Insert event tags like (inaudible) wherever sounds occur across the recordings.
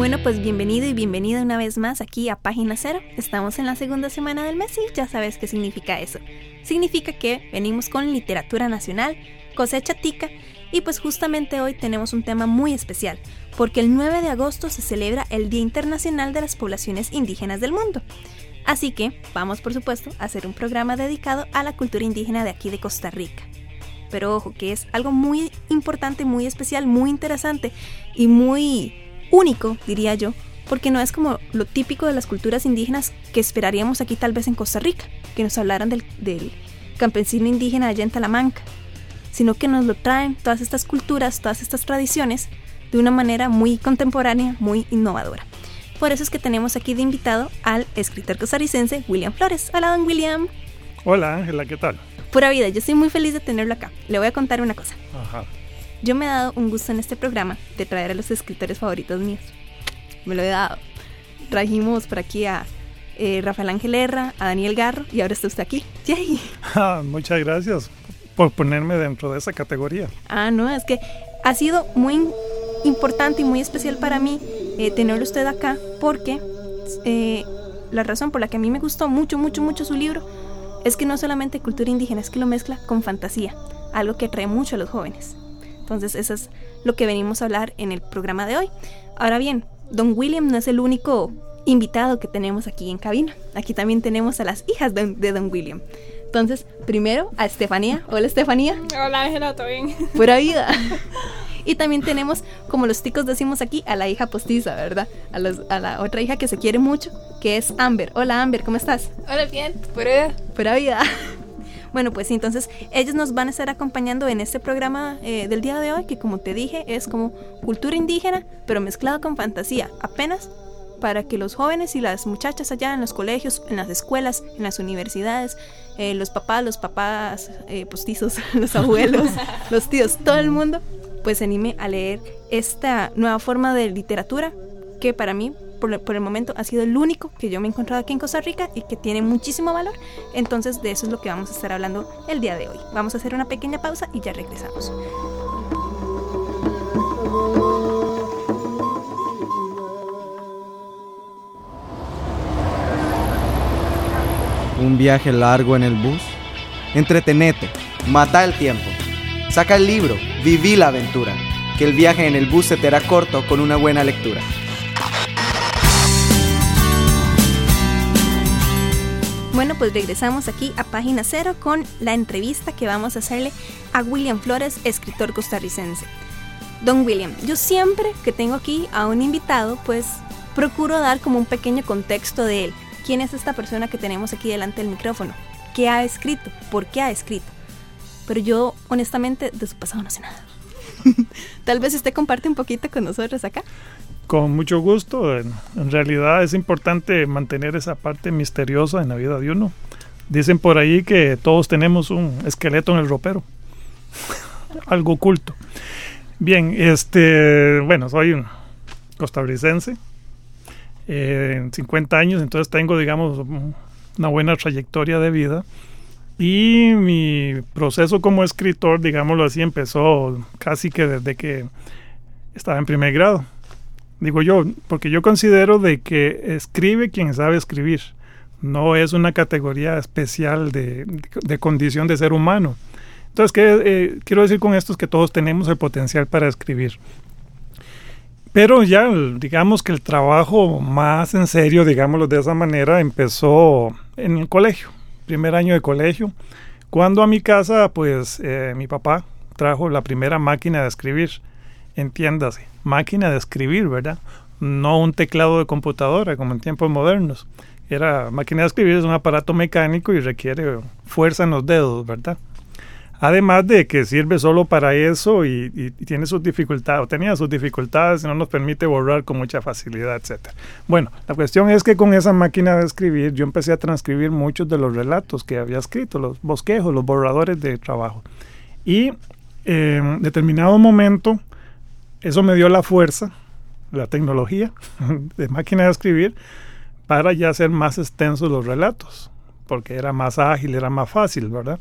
Bueno, pues bienvenido y bienvenida una vez más aquí a Página Cero. Estamos en la segunda semana del mes y ya sabes qué significa eso. Significa que venimos con literatura nacional, cosecha tica y pues justamente hoy tenemos un tema muy especial, porque el 9 de agosto se celebra el Día Internacional de las Poblaciones Indígenas del Mundo. Así que vamos por supuesto a hacer un programa dedicado a la cultura indígena de aquí de Costa Rica. Pero ojo, que es algo muy importante, muy especial, muy interesante y muy único, diría yo, porque no es como lo típico de las culturas indígenas que esperaríamos aquí tal vez en Costa Rica, que nos hablaran del, campesino indígena allá en Talamanca, sino que nos lo traen todas estas culturas, todas estas tradiciones, de una manera muy contemporánea, muy innovadora. Por eso es que tenemos aquí de invitado al escritor costarricense William Flores. Hola, don William. Hola, Ángela, ¿qué tal? Pura vida, yo estoy muy feliz de tenerlo acá. Le voy a contar una cosa. Ajá. Yo me he dado un gusto en este programa de traer a los escritores favoritos míos. Me lo he dado. Trajimos por aquí a eh, Rafael Ángel Herra, a Daniel Garro y ahora está usted aquí. ¡Yay! (laughs) Ah, muchas gracias por ponerme dentro de esa categoría. Ah, no, es que ha sido muy importante y muy especial para mí eh, tenerlo usted acá porque eh, la razón por la que a mí me gustó mucho, mucho, mucho su libro es que no solamente cultura indígena, es que lo mezcla con fantasía, algo que atrae mucho a los jóvenes. Entonces eso es lo que venimos a hablar en el programa de hoy. Ahora bien, Don William no es el único invitado que tenemos aquí en cabina. Aquí también tenemos a las hijas de, Don William. Entonces, primero a Estefanía. Hola Estefanía. Hola Ángela, ¿todo bien? Pura vida. (laughs) Y también tenemos, como los ticos decimos aquí, a la hija postiza, ¿verdad? A, a, la otra hija que se quiere mucho, que es Amber. Hola Amber, ¿cómo estás? Hola, bien, pura vida. Pura vida. Bueno, pues entonces ellos nos van a estar acompañando en este programa eh, del día de hoy, que como te dije es como cultura indígena, pero mezclada con fantasía, apenas para que los jóvenes y las muchachas allá en los colegios, en las escuelas, en las universidades, eh, los papás, los papás eh, postizos, (laughs) los abuelos, (laughs) los tíos, todo el mundo, pues se anime a leer esta nueva forma de literatura que para mí por, el momento ha sido el único que yo me he encontrado aquí en Costa Rica y que tiene muchísimo valor. Entonces de eso es lo que vamos a estar hablando el día de hoy. Vamos a hacer una pequeña pausa y ya regresamos. Un viaje largo en el bus. Entretenete, mata el tiempo. Saca el libro, viví la aventura. Que el viaje en el bus se te hará corto con una buena lectura. Bueno, pues regresamos aquí a página cero con la entrevista que vamos a hacerle a William Flores, escritor costarricense. Don William, yo siempre que tengo aquí a un invitado, pues procuro dar como un pequeño contexto de él. ¿Quién es esta persona que tenemos aquí delante del micrófono? ¿Qué ha escrito? ¿Por qué ha escrito? Pero yo, honestamente, de su pasado no sé nada. (laughs) Tal vez usted comparte un poquito con nosotros acá. Con mucho gusto. En, realidad es importante mantener esa parte misteriosa en la vida de uno. Dicen por ahí que todos tenemos un esqueleto en el ropero. (laughs) Algo oculto. Bien, este, bueno, soy un costarricense. Eh, 50 años, entonces tengo, digamos, una buena trayectoria de vida. Y mi proceso como escritor, digámoslo así, empezó casi que desde que estaba en primer grado digo yo, porque yo considero de que escribe quien sabe escribir, no es una categoría especial de, condición de ser humano. Entonces, ¿qué eh, quiero decir con esto? Es que todos tenemos el potencial para escribir. Pero ya, digamos que el trabajo más en serio, digámoslo de esa manera, empezó en el colegio, primer año de colegio, cuando a mi casa, pues, eh, mi papá trajo la primera máquina de escribir entiéndase, máquina de escribir, ¿verdad? No un teclado de computadora como en tiempos modernos. Era máquina de escribir es un aparato mecánico y requiere fuerza en los dedos, ¿verdad? Además de que sirve solo para eso y, tiene sus dificultades, o tenía sus dificultades no nos permite borrar con mucha facilidad, etc. Bueno, la cuestión es que con esa máquina de escribir yo empecé a transcribir muchos de los relatos que había escrito, los bosquejos, los borradores de trabajo. Y eh, en determinado momento eso me dio la fuerza, la tecnología (laughs) de máquina de escribir, para ya hacer más extensos los relatos, porque era más ágil, era más fácil, ¿verdad?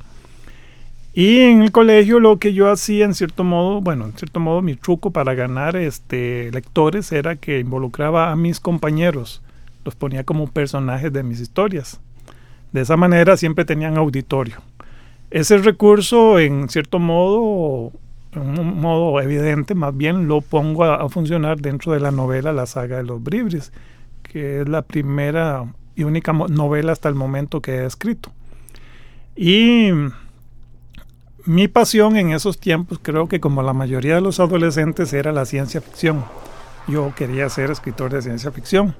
Y en el colegio lo que yo hacía en cierto modo, bueno, en cierto modo mi truco para ganar este lectores era que involucraba a mis compañeros, los ponía como personajes de mis historias. De esa manera siempre tenían auditorio. Ese recurso en cierto modo, un modo evidente, más bien lo pongo a, a funcionar dentro de la novela La saga de los Bribris, que es la primera y única novela hasta el momento que he escrito. Y mi pasión en esos tiempos, creo que como la mayoría de los adolescentes, era la ciencia ficción. Yo quería ser escritor de ciencia ficción.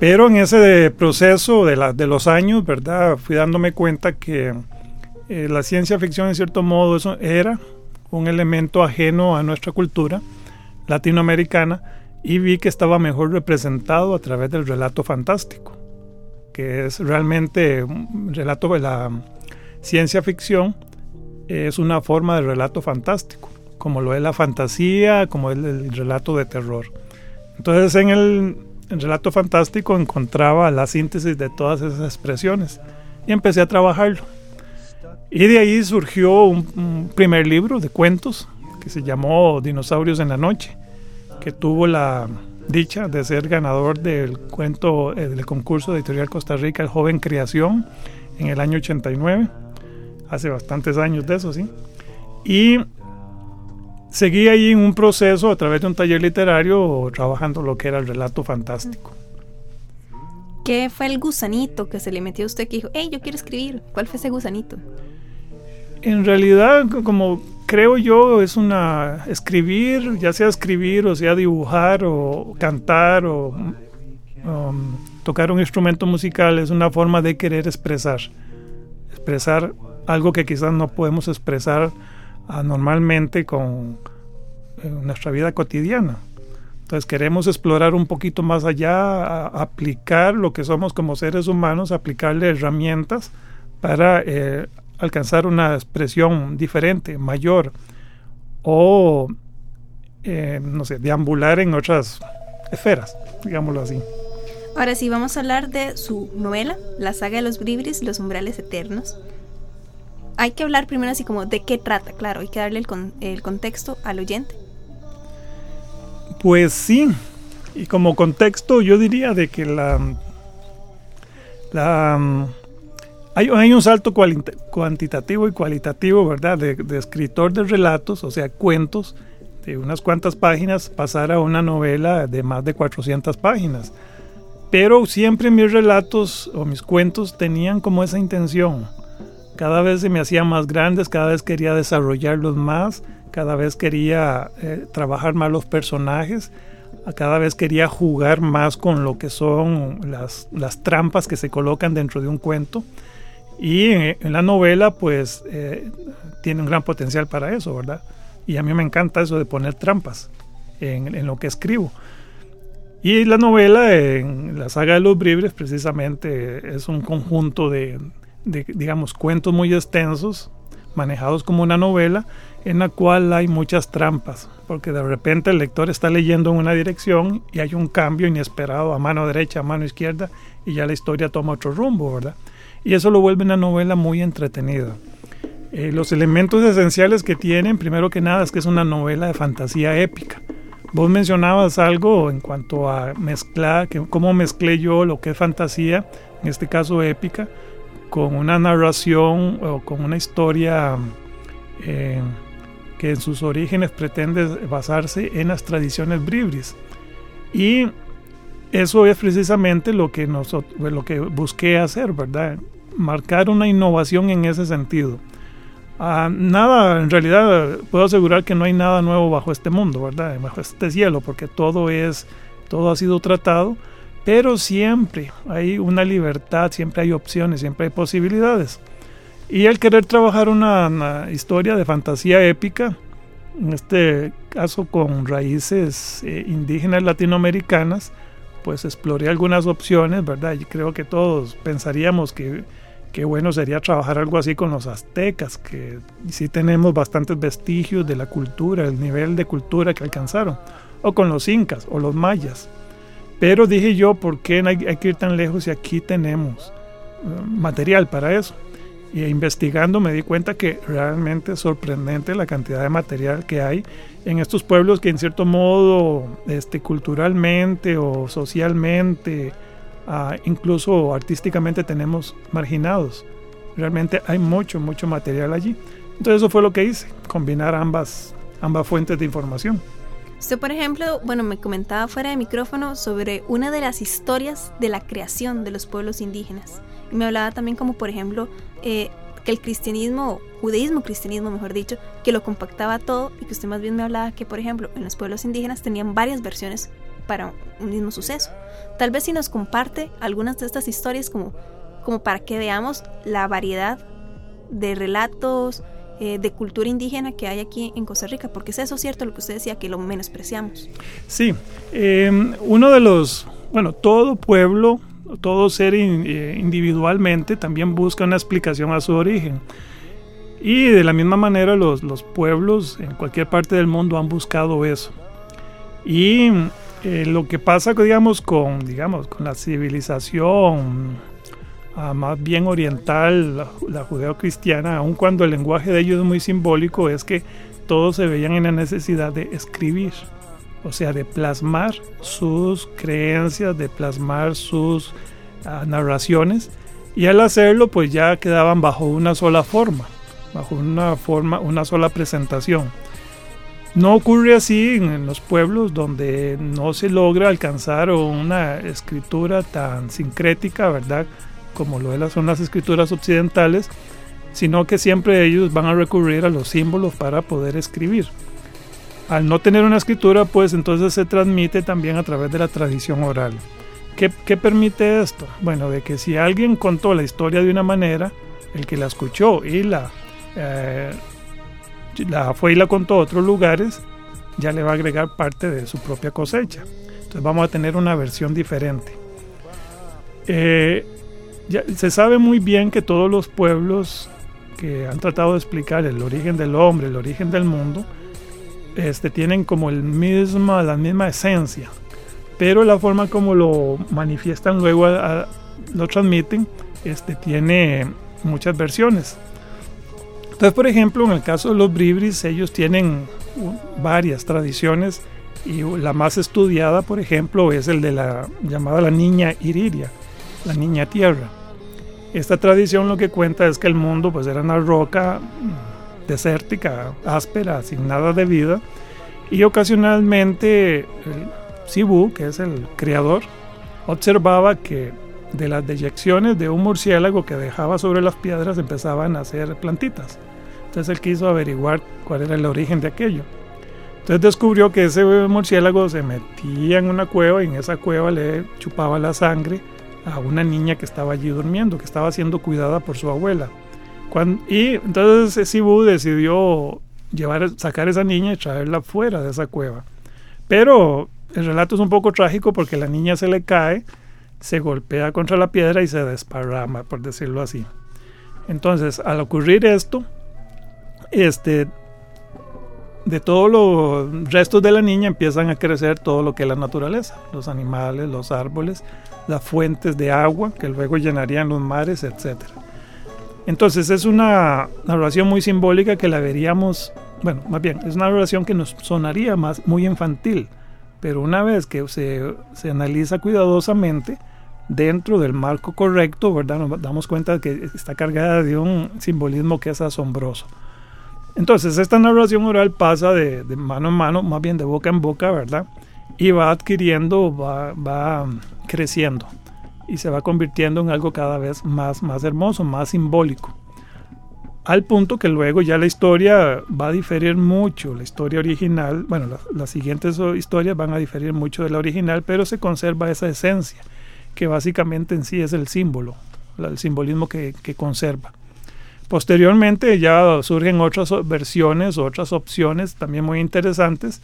Pero en ese proceso de, la, de los años, ¿verdad? Fui dándome cuenta que eh, la ciencia ficción, en cierto modo, eso era un elemento ajeno a nuestra cultura latinoamericana y vi que estaba mejor representado a través del relato fantástico, que es realmente un relato de la ciencia ficción es una forma de relato fantástico, como lo es la fantasía, como es el relato de terror. Entonces en el, relato fantástico encontraba la síntesis de todas esas expresiones y empecé a trabajarlo. Y de ahí surgió un, primer libro de cuentos que se llamó Dinosaurios en la Noche, que tuvo la dicha de ser ganador del cuento eh, del concurso de Editorial Costa Rica, El Joven Creación, en el año 89 hace bastantes años de eso, ¿sí? Y seguí ahí en un proceso a través de un taller literario trabajando lo que era el relato fantástico. ¿Qué fue el gusanito que se le metió a usted que dijo, hey, yo quiero escribir? ¿Cuál fue ese gusanito? En realidad, como creo yo, es una escribir, ya sea escribir o sea dibujar o cantar o um, tocar un instrumento musical, es una forma de querer expresar. Expresar algo que quizás no podemos expresar normalmente con nuestra vida cotidiana. Entonces queremos explorar un poquito más allá, aplicar lo que somos como seres humanos, aplicarle herramientas para eh, alcanzar una expresión diferente, mayor, o, eh, no sé, deambular en otras esferas, digámoslo así. Ahora sí, vamos a hablar de su novela, La saga de los Bribris, Los umbrales eternos hay que hablar primero así como de qué trata, claro, hay que darle el, con, el contexto al oyente. Pues sí, y como contexto yo diría de que la, la hay, un salto cuantitativo y cualitativo, ¿verdad? De, escritor de relatos, o sea, cuentos de unas cuantas páginas, pasar a una novela de más de 400 páginas. Pero siempre mis relatos o mis cuentos tenían como esa intención cada vez se me hacía más grandes, cada vez quería desarrollarlos más, cada vez quería eh, trabajar más los personajes, cada vez quería jugar más con lo que son las, las trampas que se colocan dentro de un cuento. Y en, la novela, pues, eh, tiene un gran potencial para eso, ¿verdad? Y a mí me encanta eso de poner trampas en, en lo que escribo. Y la novela, en la saga de los Bribres, precisamente es un conjunto de, de, digamos, cuentos muy extensos, manejados como una novela, en la cual hay muchas trampas, porque de repente el lector está leyendo en una dirección y hay un cambio inesperado a mano derecha, a mano izquierda, y ya la historia toma otro rumbo, ¿verdad? Y eso lo vuelve una novela muy entretenida. Eh, los elementos esenciales que tienen, primero que nada, es que es una novela de fantasía épica. Vos mencionabas algo en cuanto a mezclar, que, cómo mezclé yo lo que es fantasía, en este caso épica, con una narración o con una historia eh, que en sus orígenes pretende basarse en las tradiciones bribris. Y eso es precisamente lo que, nosotros, lo que busqué hacer, ¿verdad? Marcar una innovación en ese sentido. Ah, nada, en realidad puedo asegurar que no hay nada nuevo bajo este mundo, ¿verdad? Bajo este cielo, porque todo es, todo ha sido tratado pero siempre hay una libertad, siempre hay opciones, siempre hay posibilidades. Y el querer trabajar una, historia de fantasía épica, en este caso con raíces eh, indígenas latinoamericanas, pues exploré algunas opciones, ¿verdad? Y creo que todos pensaríamos que qué bueno sería trabajar algo así con los aztecas, que sí tenemos bastantes vestigios de la cultura, el nivel de cultura que alcanzaron, o con los incas o los mayas. Pero dije yo, ¿por qué hay, hay que ir tan lejos si aquí tenemos eh, material para eso? Y investigando me di cuenta que realmente es sorprendente la cantidad de material que hay en estos pueblos que en cierto modo, este, culturalmente o socialmente, ah, incluso artísticamente tenemos marginados. Realmente hay mucho, mucho material allí. Entonces eso fue lo que hice, combinar ambas, ambas fuentes de información. Usted, por ejemplo, bueno, me comentaba fuera de micrófono sobre una de las historias de la creación de los pueblos indígenas. Me hablaba también como, por ejemplo, eh, que el cristianismo, judaísmo, cristianismo, mejor dicho, que lo compactaba todo y que usted más bien me hablaba que, por ejemplo, en los pueblos indígenas tenían varias versiones para un mismo suceso. Tal vez si nos comparte algunas de estas historias como, como para que veamos la variedad de relatos, eh, de cultura indígena que hay aquí en Costa Rica, porque es eso cierto lo que usted decía, que lo menospreciamos. Sí, eh, uno de los, bueno, todo pueblo todo ser eh, individualmente también busca una explicación a su origen. Y de la misma manera los, pueblos en cualquier parte del mundo han buscado eso. Y eh, lo que pasa, digamos, con, digamos, con la civilización ah, más bien oriental, la, la judeo-cristiana, aun cuando el lenguaje de ellos es muy simbólico, es que todos se veían en la necesidad de escribir o sea, de plasmar sus creencias, de plasmar sus ah, narraciones, y al hacerlo pues ya quedaban bajo una sola forma, bajo una forma, una sola presentación. No ocurre así en los pueblos donde no se logra alcanzar una escritura tan sincrética, ¿verdad? Como lo son las escrituras occidentales, sino que siempre ellos van a recurrir a los símbolos para poder escribir al no tener una escritura, pues entonces se transmite también a través de la tradición oral. ¿Qué, permite esto? Bueno, de que si alguien contó la historia de una manera, el que la escuchó y la, eh, la fue y la contó a otros lugares, ya le va a agregar parte de su propia cosecha. Entonces vamos a tener una versión diferente. Eh, ya, se sabe muy bien que todos los pueblos que han tratado de explicar el origen del hombre, el origen del mundo, este, tienen como el misma, la misma esencia, pero la forma como lo manifiestan luego, lo transmiten, este, tiene muchas versiones. Entonces, por ejemplo, en el caso de los bribris, ellos tienen varias tradiciones y la más estudiada, por ejemplo, es el de la llamada la niña Iriria, la niña tierra. Esta tradición lo que cuenta es que el mundo pues era una roca desértica, áspera, sin nada de vida. Y ocasionalmente el Sibu, que es el creador, observaba que de las deyecciones de un murciélago que dejaba sobre las piedras empezaban a hacer plantitas. Entonces él quiso averiguar cuál era el origen de aquello. Entonces descubrió que ese murciélago se metía en una cueva y en esa cueva le chupaba la sangre a una niña que estaba allí durmiendo, que estaba siendo cuidada por su abuela y entonces Sibu decidió llevar, sacar a esa niña y traerla fuera de esa cueva. Pero el relato es un poco trágico porque la niña se le cae, se golpea contra la piedra y se desparrama, por decirlo así. Entonces, al ocurrir esto, este, de todos los restos de la niña empiezan a crecer todo lo que es la naturaleza, los animales, los árboles, las fuentes de agua que luego llenarían los mares, etcétera. Entonces es una narración muy simbólica que la veríamos, bueno, más bien, es una narración que nos sonaría más muy infantil, pero una vez que se, se analiza cuidadosamente, dentro del marco correcto, ¿verdad? Nos damos cuenta que está cargada de un simbolismo que es asombroso. Entonces, esta narración oral pasa de, de, mano en mano, más bien de boca en boca, ¿verdad? Y va adquiriendo, va, va creciendo y se va convirtiendo en algo cada vez más, más hermoso, más simbólico. Al punto que luego ya la historia va a diferir mucho, la historia original, bueno, las siguientes historias van a diferir mucho de la original, pero se conserva esa esencia, que básicamente en sí es el símbolo, el simbolismo que, que conserva. Posteriormente ya surgen otras versiones, otras opciones también muy interesantes,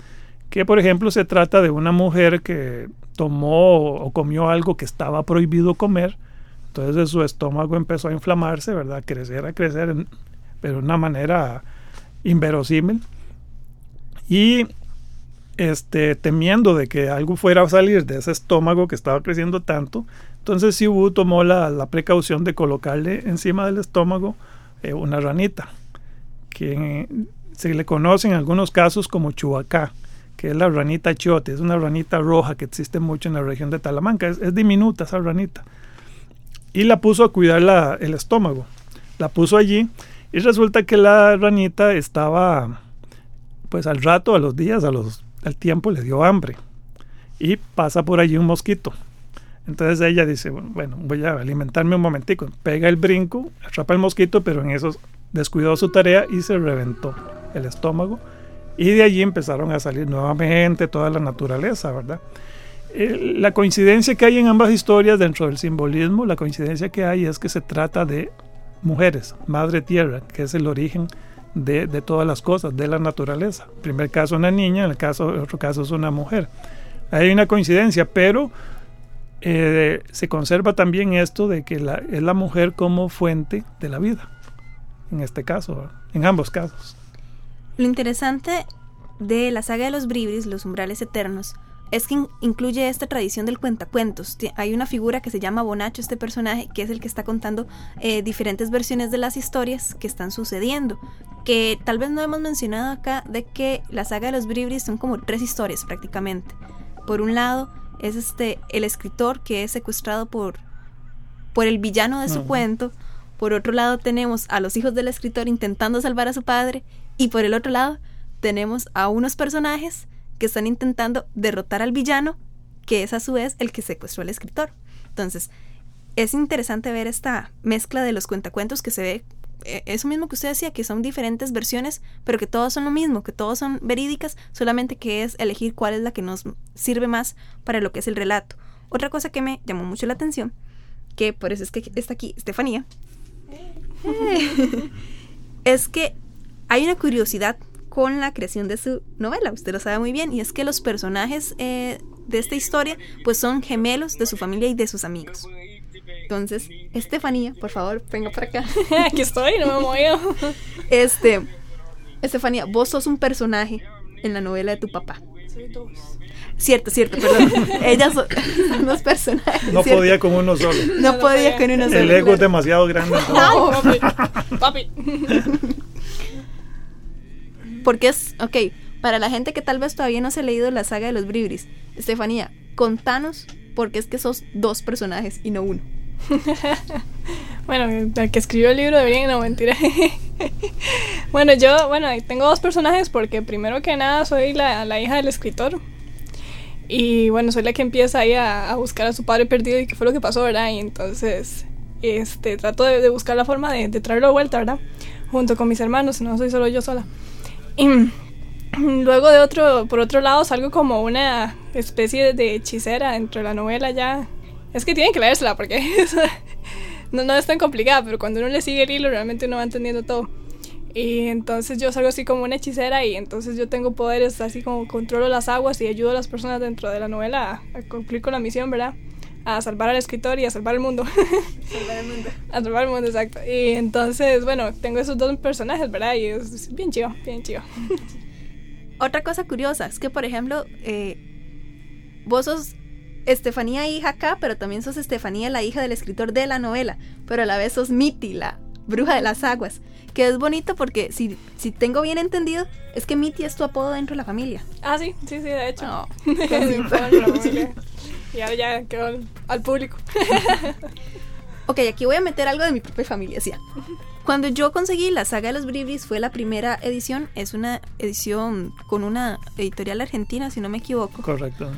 que por ejemplo se trata de una mujer que tomó o comió algo que estaba prohibido comer, entonces su estómago empezó a inflamarse, ¿verdad? A crecer, a crecer, pero de una manera inverosímil. Y este, temiendo de que algo fuera a salir de ese estómago que estaba creciendo tanto, entonces Sibu tomó la, precaución de colocarle encima del estómago eh, una ranita, que se le conoce en algunos casos como chuacá, que es la ranita chote, es una ranita roja que existe mucho en la región de Talamanca, es, diminuta esa ranita. Y la puso a cuidar el estómago, la puso allí y resulta que la ranita estaba, pues al rato, a los días, a los, al tiempo le dio hambre y pasa por allí un mosquito. Entonces ella dice, bueno, voy a alimentarme un momentico. Pega el brinco, atrapa el mosquito, pero en eso descuidó su tarea y se reventó el estómago y de allí empezaron a salir nuevamente toda la naturaleza, ¿verdad? Eh, la coincidencia que hay en ambas historias dentro del simbolismo, la coincidencia que hay es que se trata de mujeres, madre tierra, que es el origen de, todas las cosas, de la naturaleza. En primer caso una niña, en el caso, otro caso es una mujer. Hay una coincidencia, pero eh, se conserva también esto de que es la mujer como fuente de la vida, en este caso, en ambos casos. Lo interesante de la saga de los Bribris, los umbrales eternos, es que incluye esta tradición del cuentacuentos. Hay una figura que se llama Bonacho, este personaje, que es el que está contando eh, diferentes versiones de las historias que están sucediendo. Que tal vez no hemos mencionado acá de que la saga de los Bribris son como tres historias prácticamente. Por un lado es este el escritor que es secuestrado por, por el villano de su cuento. Por otro lado tenemos a los hijos del escritor intentando salvar a su padre y por el otro lado, tenemos a unos personajes que están intentando derrotar al villano, que es a su vez el que secuestró al escritor. Entonces, es interesante ver esta mezcla de los cuentacuentos que se ve, eh, eso mismo que usted decía, que son diferentes versiones, pero que todos son lo mismo, que todos son verídicas, solamente que es elegir cuál es la que nos sirve más para lo que es el relato. Otra cosa que me llamó mucho la atención, que por eso es que está aquí Estefanía, (laughs) es que hay una curiosidad con la creación de su novela, usted lo sabe muy bien, y es que los personajes eh, de esta historia pues son gemelos de su familia y de sus amigos. Entonces, Estefanía, por favor, venga para acá. (laughs) Aquí estoy, no me muevo. (laughs) Este, Estefanía, vos sos un personaje en la novela de tu papá. Soy dos. Cierto, cierto, perdón. (laughs) Ellas son, dos personajes. No podía con uno solo. No, podía con uno solo. El ego es demasiado grande. No, papi. papi. Porque es, ok, para la gente que tal vez todavía no se ha leído la saga de los Bribris, Estefanía, contanos porque es que sos dos personajes y no uno. (laughs) bueno, el que escribió el libro debería no mentir. (laughs) bueno, yo, bueno, tengo dos personajes porque primero que nada soy la, la, hija del escritor. Y bueno, soy la que empieza ahí a, buscar a su padre perdido y qué fue lo que pasó, ¿verdad? Y entonces, este, trato de, buscar la forma de, de traerlo de vuelta, ¿verdad? Junto con mis hermanos, no soy solo yo sola. (clears throat) Luego de otro, por otro lado, salgo como una especie de hechicera dentro de la novela ya. Es que tienen que leérsela porque (laughs) no, no es tan complicada, pero cuando uno le sigue el hilo realmente uno va entendiendo todo. Y entonces yo salgo así como una hechicera y entonces yo tengo poderes así como controlo las aguas y ayudo a las personas dentro de la novela a cumplir con la misión, ¿verdad? A salvar al escritor y a salvar el mundo. (laughs) salvar el mundo. a salvar el mundo, exacto. Y entonces, bueno, tengo esos dos personajes, ¿verdad? Y es bien chido, bien chido. (laughs) Otra cosa curiosa es que, por ejemplo, eh, vos sos Estefanía hija acá, pero también sos Estefanía la hija del escritor de la novela, pero a la vez sos Miti, la bruja de las aguas, que es bonito porque si, si tengo bien entendido, es que Miti es tu apodo dentro de la familia. Ah, sí, sí, sí, de hecho. (laughs) No. Y ahora ya quedó al, público. (laughs) ok, aquí voy a meter algo de mi propia familia, sí. Cuando yo conseguí la saga de los Bribris fue la primera edición, es una edición con una editorial argentina, si no me equivoco. Correcto.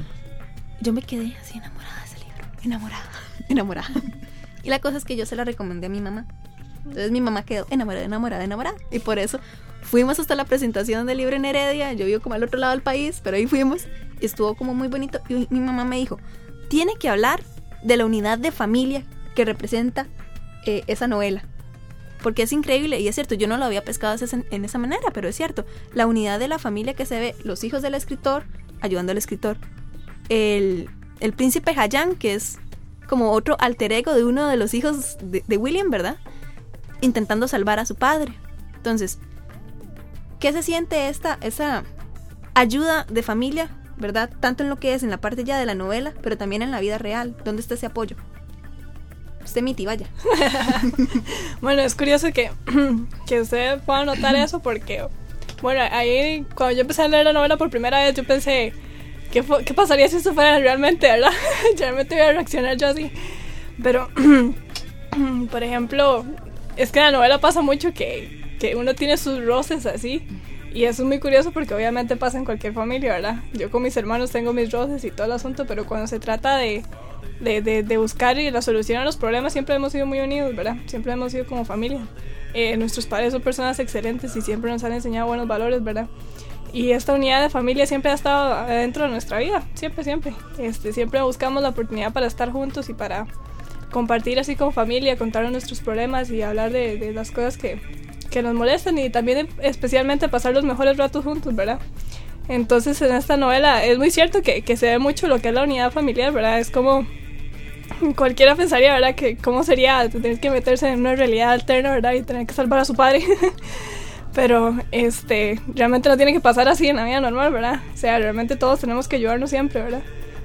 Yo me quedé así enamorada de ese libro, enamorada, (laughs) enamorada. Y la cosa es que yo se la recomendé a mi mamá. Entonces mi mamá quedó enamorada, enamorada, enamorada. Y por eso fuimos hasta la presentación del libro en Heredia. Yo vivo como al otro lado del país, pero ahí fuimos. Y estuvo como muy bonito. Y mi mamá me dijo, tiene que hablar de la unidad de familia que representa eh, esa novela. Porque es increíble, y es cierto, yo no lo había pescado en esa manera, pero es cierto, la unidad de la familia que se ve, los hijos del escritor ayudando al escritor, el, el príncipe Hayan, que es como otro alter ego de uno de los hijos de, de William, ¿verdad? Intentando salvar a su padre. Entonces, ¿qué se siente esta, esa ayuda de familia, ¿verdad? Tanto en lo que es en la parte ya de la novela, pero también en la vida real. ¿Dónde está ese apoyo? Usted miti, vaya. (laughs) bueno, es curioso que, (clears throat) que usted pueda notar eso porque, bueno, ahí cuando yo empecé a leer la novela por primera vez, yo pensé, ¿qué, qué pasaría si esto fuera realmente, verdad? realmente voy a reaccionar yo así. Pero, (clears throat) por ejemplo, es que en la novela pasa mucho que, que uno tiene sus roces así. Y eso es muy curioso porque obviamente pasa en cualquier familia, ¿verdad? Yo con mis hermanos tengo mis roces y todo el asunto, pero cuando se trata de, de, de, buscar y la solución a los problemas siempre hemos sido muy unidos, ¿verdad? Siempre hemos sido como familia. Eh, nuestros padres son personas excelentes y siempre nos han enseñado buenos valores, ¿verdad? Y esta unidad de familia siempre ha estado dentro de nuestra vida, siempre, siempre. Este, siempre buscamos la oportunidad para estar juntos y para compartir así como familia, contar nuestros problemas y hablar de, de las cosas que, que nos molestan y también especialmente pasar los mejores ratos juntos, ¿verdad? Entonces en esta novela es muy cierto que, que se ve mucho lo que es la unidad familiar, ¿verdad? Es como cualquiera pensaría, ¿verdad? Que cómo sería tener que meterse en una realidad alterna, ¿verdad? Y tener que salvar a su padre. (laughs) Pero este, realmente no tiene que pasar así en la vida normal, ¿verdad? O sea, realmente todos tenemos que ayudarnos siempre, ¿verdad?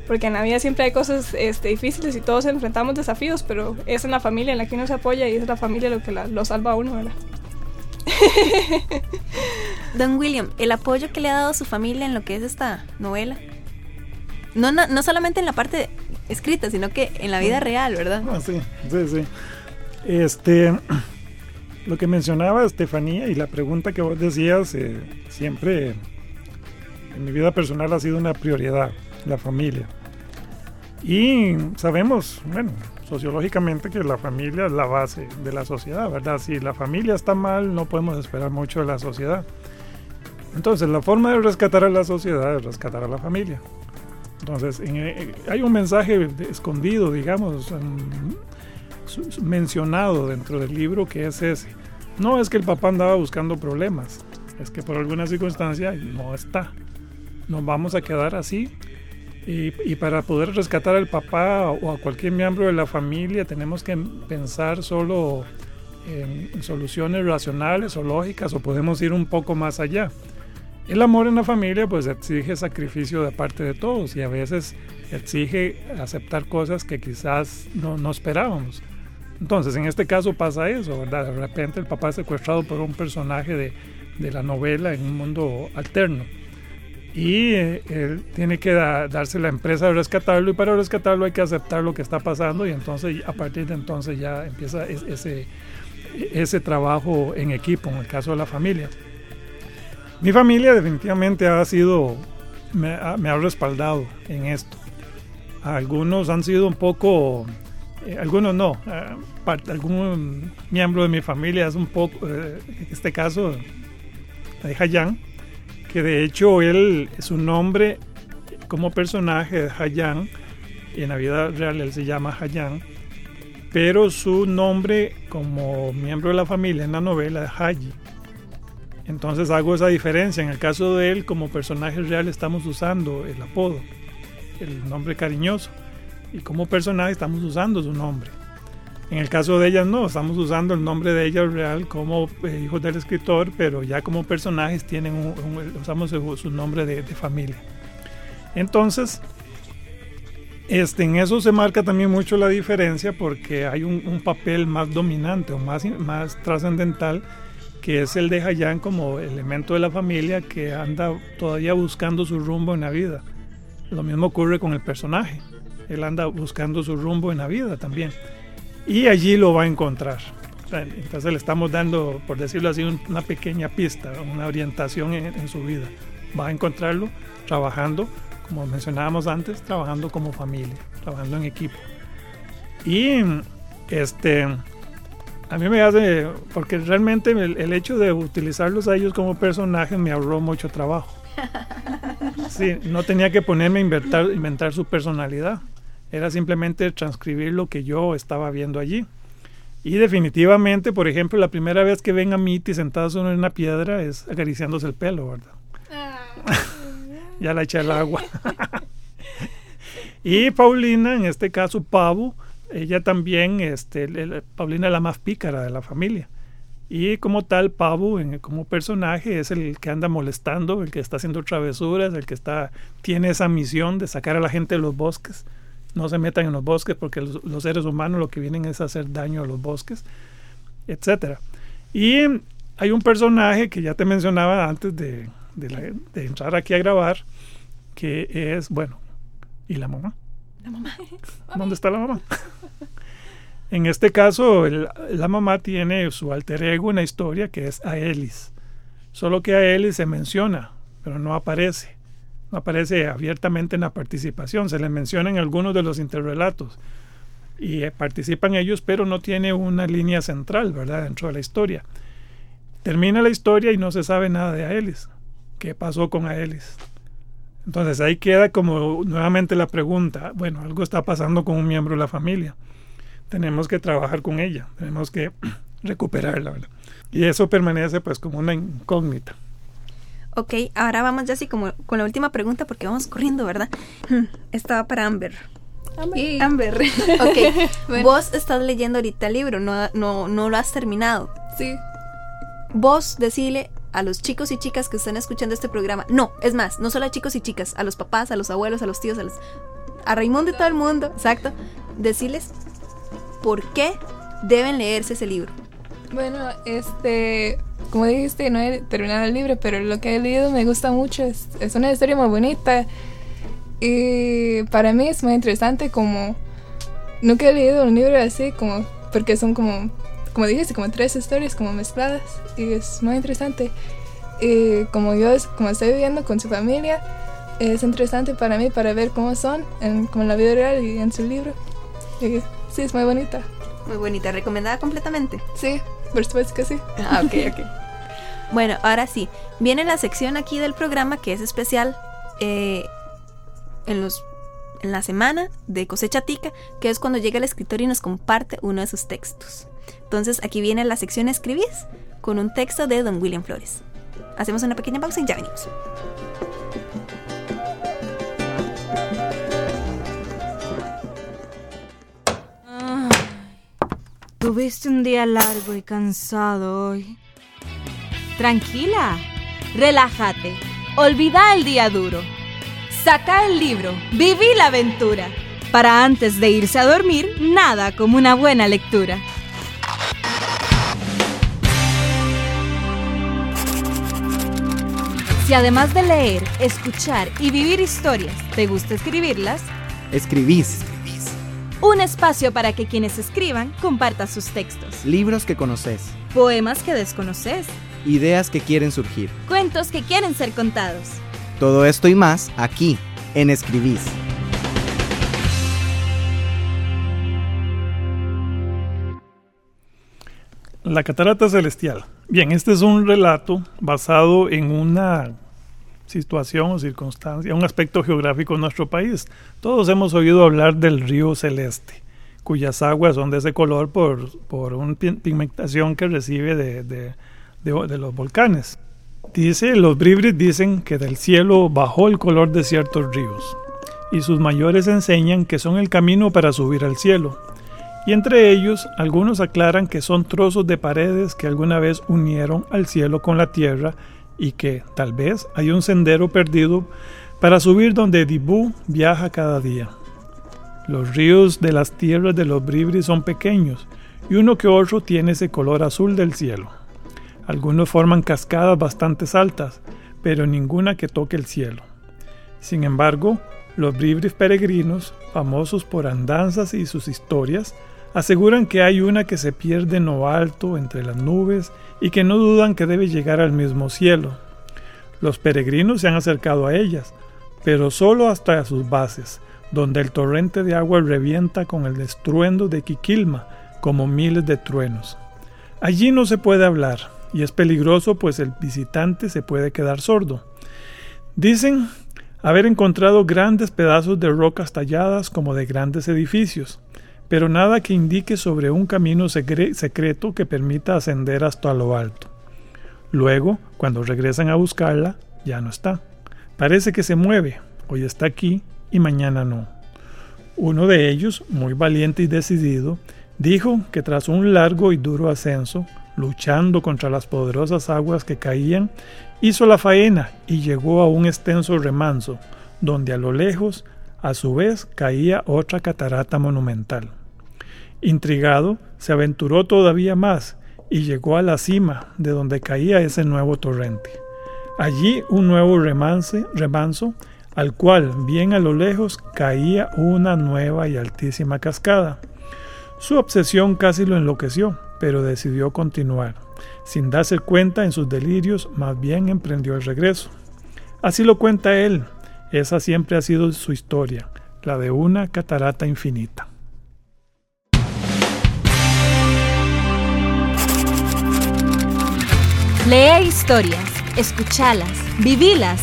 Porque en la vida siempre hay cosas este, difíciles y todos enfrentamos desafíos, pero es en la familia en la que uno se apoya y es la familia lo que lo salva a uno, ¿verdad? (laughs) Don William, el apoyo que le ha dado su familia en lo que es esta novela, no, no, no solamente en la parte escrita, sino que en la vida real, ¿verdad? Ah, sí, sí, sí. Este, (clears throat) lo que mencionaba Estefanía y la pregunta que vos decías, eh, siempre en mi vida personal ha sido una prioridad, la familia. Y sabemos, bueno, sociológicamente que la familia es la base de la sociedad, ¿verdad? Si la familia está mal, no podemos esperar mucho de la sociedad. Entonces, la forma de rescatar a la sociedad es rescatar a la familia. Entonces, eh, hay un mensaje escondido, digamos, mencionado dentro del libro que es ese. No es que el papá andaba buscando problemas, es que por alguna circunstancia no está. Nos vamos a quedar así y, para poder rescatar al papá o a cualquier miembro de la familia tenemos que pensar solo en, soluciones racionales o lógicas o podemos ir un poco más allá. El amor en la familia pues exige sacrificio de parte de todos y a veces exige aceptar cosas que quizás no, no esperábamos. Entonces en este caso pasa eso, ¿verdad? De repente el papá es secuestrado por un personaje de, de la novela en un mundo alterno y eh, él tiene que darse la empresa de rescatarlo y para rescatarlo hay que aceptar lo que está pasando y entonces a partir de entonces ya empieza ese, ese trabajo en equipo, en el caso de la familia. Mi familia definitivamente ha sido, me ha, respaldado en esto. Algunos han sido un poco, eh, algunos no, eh, algún miembro de mi familia es un poco, en este caso, de Hayan, que de hecho él, su nombre como personaje es Hayan, en la vida real él se llama Hayan, pero su nombre como miembro de la familia en la novela es Haji. Entonces hago esa diferencia. En el caso de él, como personaje real, estamos usando el apodo, el nombre cariñoso. Y como personaje estamos usando su nombre. En el caso de ellas no, estamos usando el nombre de ellas real como eh, hijos del escritor, pero ya como personajes tienen usamos su, nombre de, familia. Entonces, este, en eso se marca también mucho la diferencia porque hay un, papel más dominante o más, más trascendental que es el de Hayan como elemento de la familia que anda todavía buscando su rumbo en la vida. Lo mismo ocurre con el personaje. Él anda buscando su rumbo en la vida también y allí lo va a encontrar. Entonces le estamos dando, por decirlo así, una pequeña pista, una orientación en, su vida. Va a encontrarlo trabajando, como mencionábamos antes, trabajando como familia, trabajando en equipo. Y este, a mí me hace, porque realmente el, hecho de utilizarlos a ellos como personajes me ahorró mucho trabajo. (laughs) Sí, no tenía que ponerme a inventar, inventar su personalidad era simplemente transcribir lo que yo estaba viendo allí. Y definitivamente, por ejemplo, la primera vez que ven a Mitty sentados en una piedra es acariciándose el pelo, ¿verdad? Ah. (laughs) ya la echa el agua. (laughs) y Paulina, en este caso Pavo, ella también, este, Paulina es la más pícara de la familia. Y como tal, Pavo, como personaje, es el que anda molestando, el que está haciendo travesuras, el que está, tiene esa misión de sacar a la gente de los bosques. No se metan en los bosques porque los, seres humanos lo que vienen es hacer daño a los bosques, etc. Y hay un personaje que ya te mencionaba antes de, de entrar aquí a grabar, que es, bueno, ¿y la mamá? La mamá. (laughs) ¿Dónde está la mamá? (laughs) En este caso, la mamá tiene su alter ego en la historia que es Aelis. Solo que Aelis se menciona, pero no aparece. Aparece abiertamente en la participación. Se le menciona en algunos de los interrelatos. Y eh, participan ellos, pero no tiene una línea central, ¿verdad? Dentro de la historia. Termina la historia y no se sabe nada de Aelis. ¿Qué pasó con Aelis? Entonces ahí queda como nuevamente la pregunta, bueno, algo está pasando con un miembro de la familia tenemos que trabajar con ella, tenemos que (clears throat) recuperarla, ¿verdad? Y eso permanece pues como una incógnita. Ok, ahora vamos ya así como con la última pregunta porque vamos corriendo, ¿verdad? (laughs) Estaba para Amber. Amber. Amber. (laughs) ok, (laughs) vos estás leyendo ahorita el libro, no, no, no lo has terminado. Sí. Vos decile a los chicos y chicas que están escuchando este programa, no, es más, no solo a chicos y chicas, a los papás, a los abuelos, a los tíos, a los... A Raimundo y todo el mundo, exacto. Decirles por qué deben leerse ese libro. Bueno, este, como dijiste, no he terminado el libro, pero lo que he leído me gusta mucho. Es, es una historia muy bonita. Y para mí es muy interesante como... Nunca he leído un libro así, como porque son como, como dijiste, como tres historias como mezcladas. Y es muy interesante. Y como yo como estoy viviendo con su familia, es interesante para mí para ver cómo son en, como en la vida real y en su libro. Y Sí, es muy bonita. Muy bonita, recomendada completamente. Sí, por supuesto que sí. Ah, ok, ok. bueno, ahora sí, viene la sección aquí del programa que es especial eh, en los en la semana de cosecha tica, que es cuando llega el escritor y nos comparte uno de sus textos. Entonces aquí viene la sección Escribís con un texto de Don William Flores. Hacemos una pequeña pausa y ya venimos. Tuviste un día largo y cansado hoy. Tranquila, relájate, olvida el día duro. Saca el libro, viví la aventura. Para antes de irse a dormir, nada como una buena lectura. Si además de leer, escuchar y vivir historias, te gusta escribirlas, escribís un espacio para que quienes escriban compartan sus textos. Libros que conoces. Poemas que desconoces. Ideas que quieren surgir. Cuentos que quieren ser contados. Todo esto y más aquí, en Escribís. La Catarata Celestial. Bien, este es un relato basado en una situación o circunstancia, un aspecto geográfico de nuestro país. Todos hemos oído hablar del río Celeste, cuyas aguas son de ese color por, por una pigmentación que recibe de, de, de, los volcanes. Dice, los bribris dicen que del cielo bajó el color de ciertos ríos, y sus mayores enseñan que son el camino para subir al cielo. Y entre ellos, algunos aclaran que son trozos de paredes que alguna vez unieron al cielo con la tierra y que tal vez hay un sendero perdido para subir donde Dibú viaja cada día. Los ríos de las tierras de los bribris son pequeños y uno que otro tiene ese color azul del cielo. Algunos forman cascadas bastante altas, pero ninguna que toque el cielo. Sin embargo, los bribris peregrinos, famosos por andanzas y sus historias, aseguran que hay una que se pierde en lo alto entre las nubes y que no dudan que debe llegar al mismo cielo. Los peregrinos se han acercado a ellas, pero solo hasta sus bases, donde el torrente de agua revienta con el estruendo de Quiquilma, como miles de truenos. Allí no se puede hablar, y es peligroso pues el visitante se puede quedar sordo. Dicen haber encontrado grandes pedazos de rocas talladas como de grandes edificios, pero nada que indique sobre un camino secreto que permita ascender hasta lo alto. Luego, cuando regresan a buscarla, ya no está. Parece que se mueve, hoy está aquí y mañana no. Uno de ellos, muy valiente y decidido, dijo que tras un largo y duro ascenso, luchando contra las poderosas aguas que caían, hizo la faena y llegó a un extenso remanso, donde a lo lejos, a su vez, caía otra catarata monumental. Intrigado, se aventuró todavía más y llegó a la cima de donde caía ese nuevo torrente. Allí un nuevo remanso, al cual, bien a lo lejos, caía una nueva y altísima cascada. Su obsesión casi lo enloqueció, pero decidió continuar. Sin darse cuenta en sus delirios, más bien emprendió el regreso. Así lo cuenta él. Esa siempre ha sido su historia, la de una catarata infinita. Lee historias, escuchalas, vivilas.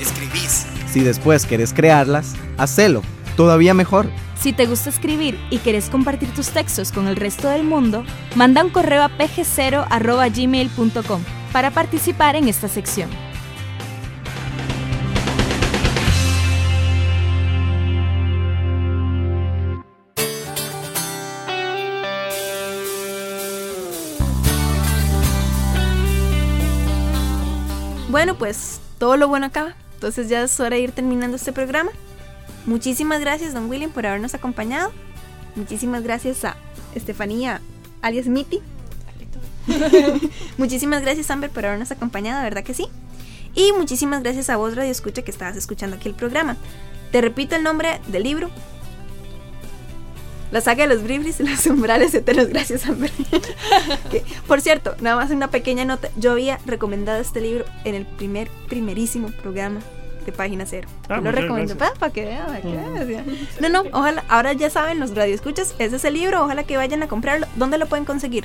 Escribís. Si después querés crearlas, hacelo. Todavía mejor. Si te gusta escribir y quieres compartir tus textos con el resto del mundo, manda un correo a pg0.gmail.com para participar en esta sección. Bueno, pues todo lo bueno acaba. Entonces ya es hora de ir terminando este programa. Muchísimas gracias, don William, por habernos acompañado. Muchísimas gracias a Estefanía, alias Mitty. (laughs) muchísimas gracias, Amber, por habernos acompañado, ¿verdad que sí? Y muchísimas gracias a vos, Radio Escucha, que estabas escuchando aquí el programa. Te repito el nombre del libro, la saga de los bribris y los umbrales eternos. Gracias, Amber. (laughs) por cierto, nada más una pequeña nota. Yo había recomendado este libro en el primer, primerísimo programa de Página Cero. Ah, lo recomiendo para que vean. Mm. No, no, ojalá. Ahora ya saben, los radioescuchas, ese es el libro. Ojalá que vayan a comprarlo. ¿Dónde lo pueden conseguir?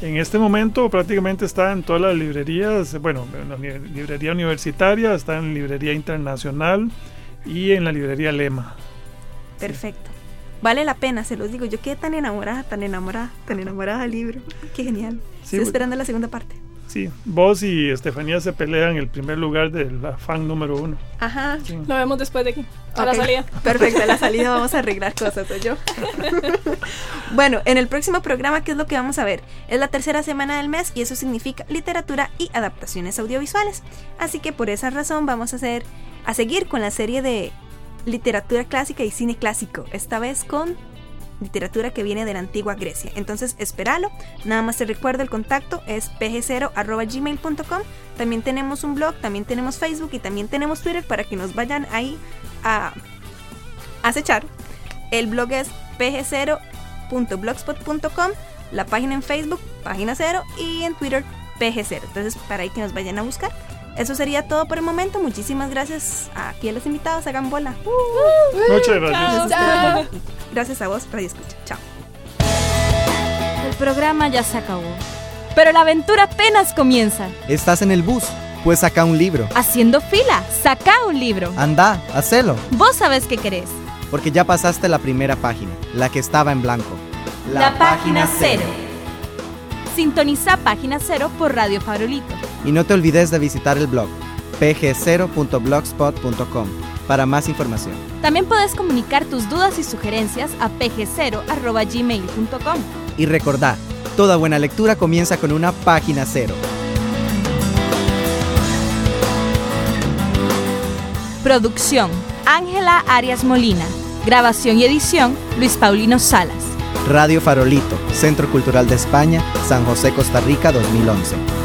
En este momento prácticamente está en todas las librerías, bueno, en la librería universitaria, está en librería internacional y en la librería Lema. Perfecto vale la pena, se los digo. Yo quedé tan enamorada, tan enamorada, tan enamorada del libro. Qué genial. Estoy esperando la segunda parte. Sí, vos y Estefanía se pelean el primer lugar del fan número uno. Ajá. Lo vemos después de aquí. A la salida. Perfecto, a la (laughs) salida vamos a arreglar cosas, soy yo. (laughs) bueno, en el próximo programa, ¿qué es lo que vamos a ver? Es la tercera semana del mes y eso significa literatura y adaptaciones audiovisuales. Así que por esa razón vamos a hacer, a seguir con la serie de literatura clásica y cine clásico, esta vez con literatura que viene de la antigua Grecia. Entonces, espéralo. Nada más te recuerdo el contacto es pg0@gmail.com. También tenemos un blog, también tenemos Facebook y también tenemos Twitter para que nos vayan ahí a acechar. El blog es pg0.blogspot.com, la página en Facebook, página 0 y en Twitter pg0. Entonces, para ahí que nos vayan a buscar. Eso sería todo por el momento. Muchísimas gracias a los invitados. Hagan bola. Muchas gracias. Gracias a vos, Radio Escucha. Chao. El programa ya se acabó. Pero la aventura apenas comienza. Estás en el bus. Pues saca un libro. Haciendo fila, saca un libro. Anda, hacelo. Vos sabés qué querés. Porque ya pasaste la primera página, la que estaba en blanco. La, página cero. Sintoniza Página Cero por Radio Farolito. Y no te olvides de visitar el blog pg0.blogspot.com para más información. También puedes comunicar tus dudas y sugerencias a pg0.gmail.com. Y recordá, toda buena lectura comienza con una página cero. Producción, Ángela Arias Molina. Grabación y edición, Luis Paulino Salas. Radio Farolito, Centro Cultural de España, San José, Costa Rica 2011.